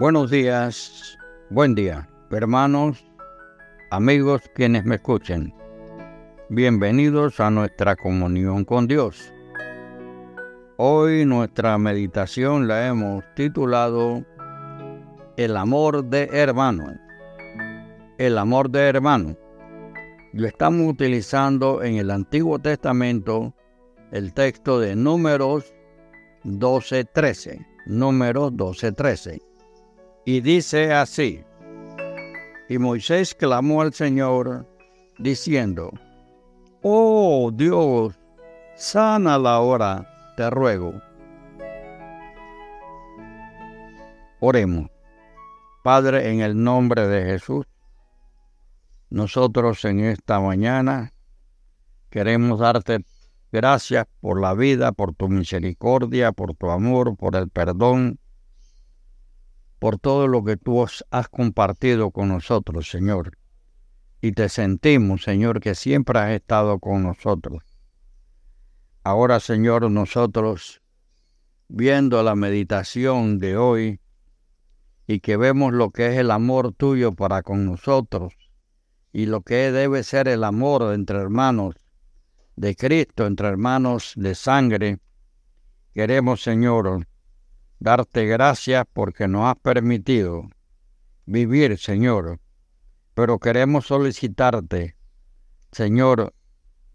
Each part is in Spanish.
Buenos días, buen día, hermanos, amigos quienes me escuchen. Bienvenidos a nuestra comunión con Dios. Hoy nuestra meditación la hemos titulado El amor de hermano. El amor de hermano. Lo estamos utilizando en el Antiguo Testamento el texto de Números 12:13. Números 12:13 y dice así, y Moisés clamó al Señor, diciendo, Oh Dios, sana la hora, te ruego. Oremos. Padre, en el nombre de Jesús, nosotros en esta mañana queremos darte gracias por la vida, por tu misericordia, por tu amor, por el perdón, por todo lo que tú has compartido con nosotros, Señor. Y te sentimos, Señor, que siempre has estado con nosotros. Ahora, Señor, nosotros, viendo la meditación de hoy y que vemos lo que es el amor tuyo para con nosotros y lo que debe ser el amor entre hermanos de Cristo, entre hermanos de sangre, queremos, Señor, darte gracias porque nos has permitido vivir, Señor. Pero queremos solicitarte, Señor,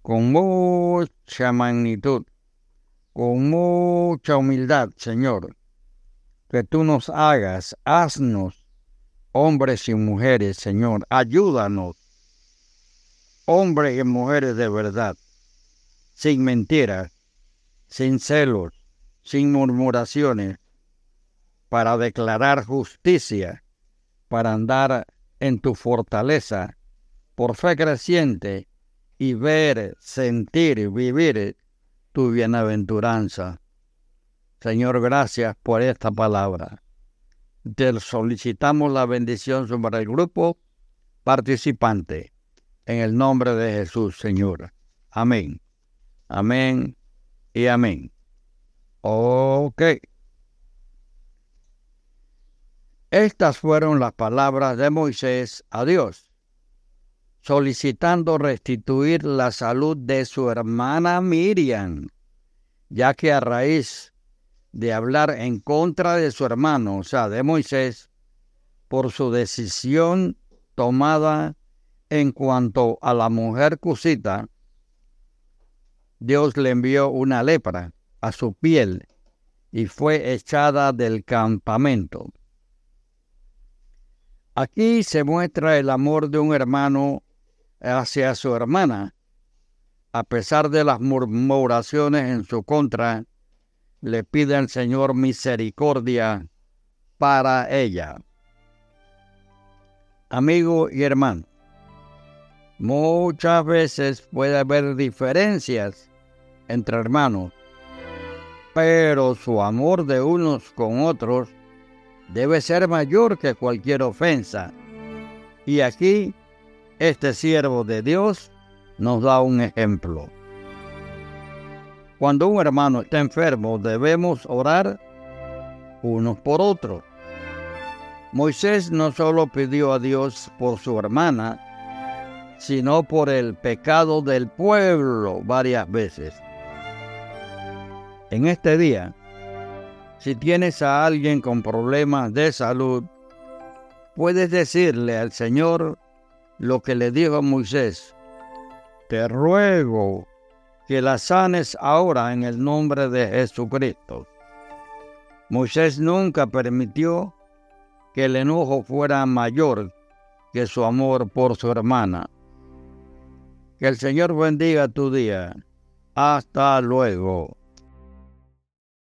con mucha magnitud, con mucha humildad, Señor, que tú nos hagas, haznos hombres y mujeres, Señor, ayúdanos, hombres y mujeres de verdad, sin mentiras, sin celos, sin murmuraciones, para declarar justicia, para andar en tu fortaleza, por fe creciente, y ver, sentir, vivir tu bienaventuranza. Señor, gracias por esta palabra. Te solicitamos la bendición sobre el grupo participante. En el nombre de Jesús, Señor. Amén. Amén y amén. Ok. Estas fueron las palabras de Moisés a Dios, solicitando restituir la salud de su hermana Miriam, ya que a raíz de hablar en contra de su hermano, o sea, de Moisés, por su decisión tomada en cuanto a la mujer cusita, Dios le envió una lepra a su piel y fue echada del campamento. Aquí se muestra el amor de un hermano hacia su hermana. A pesar de las murmuraciones en su contra, le pide al Señor misericordia para ella. Amigo y hermano, muchas veces puede haber diferencias entre hermanos, pero su amor de unos con otros debe ser mayor que cualquier ofensa. Y aquí este siervo de Dios nos da un ejemplo. Cuando un hermano está enfermo debemos orar unos por otros. Moisés no solo pidió a Dios por su hermana, sino por el pecado del pueblo varias veces. En este día, si tienes a alguien con problemas de salud, puedes decirle al Señor lo que le dijo Moisés. Te ruego que la sanes ahora en el nombre de Jesucristo. Moisés nunca permitió que el enojo fuera mayor que su amor por su hermana. Que el Señor bendiga tu día. Hasta luego.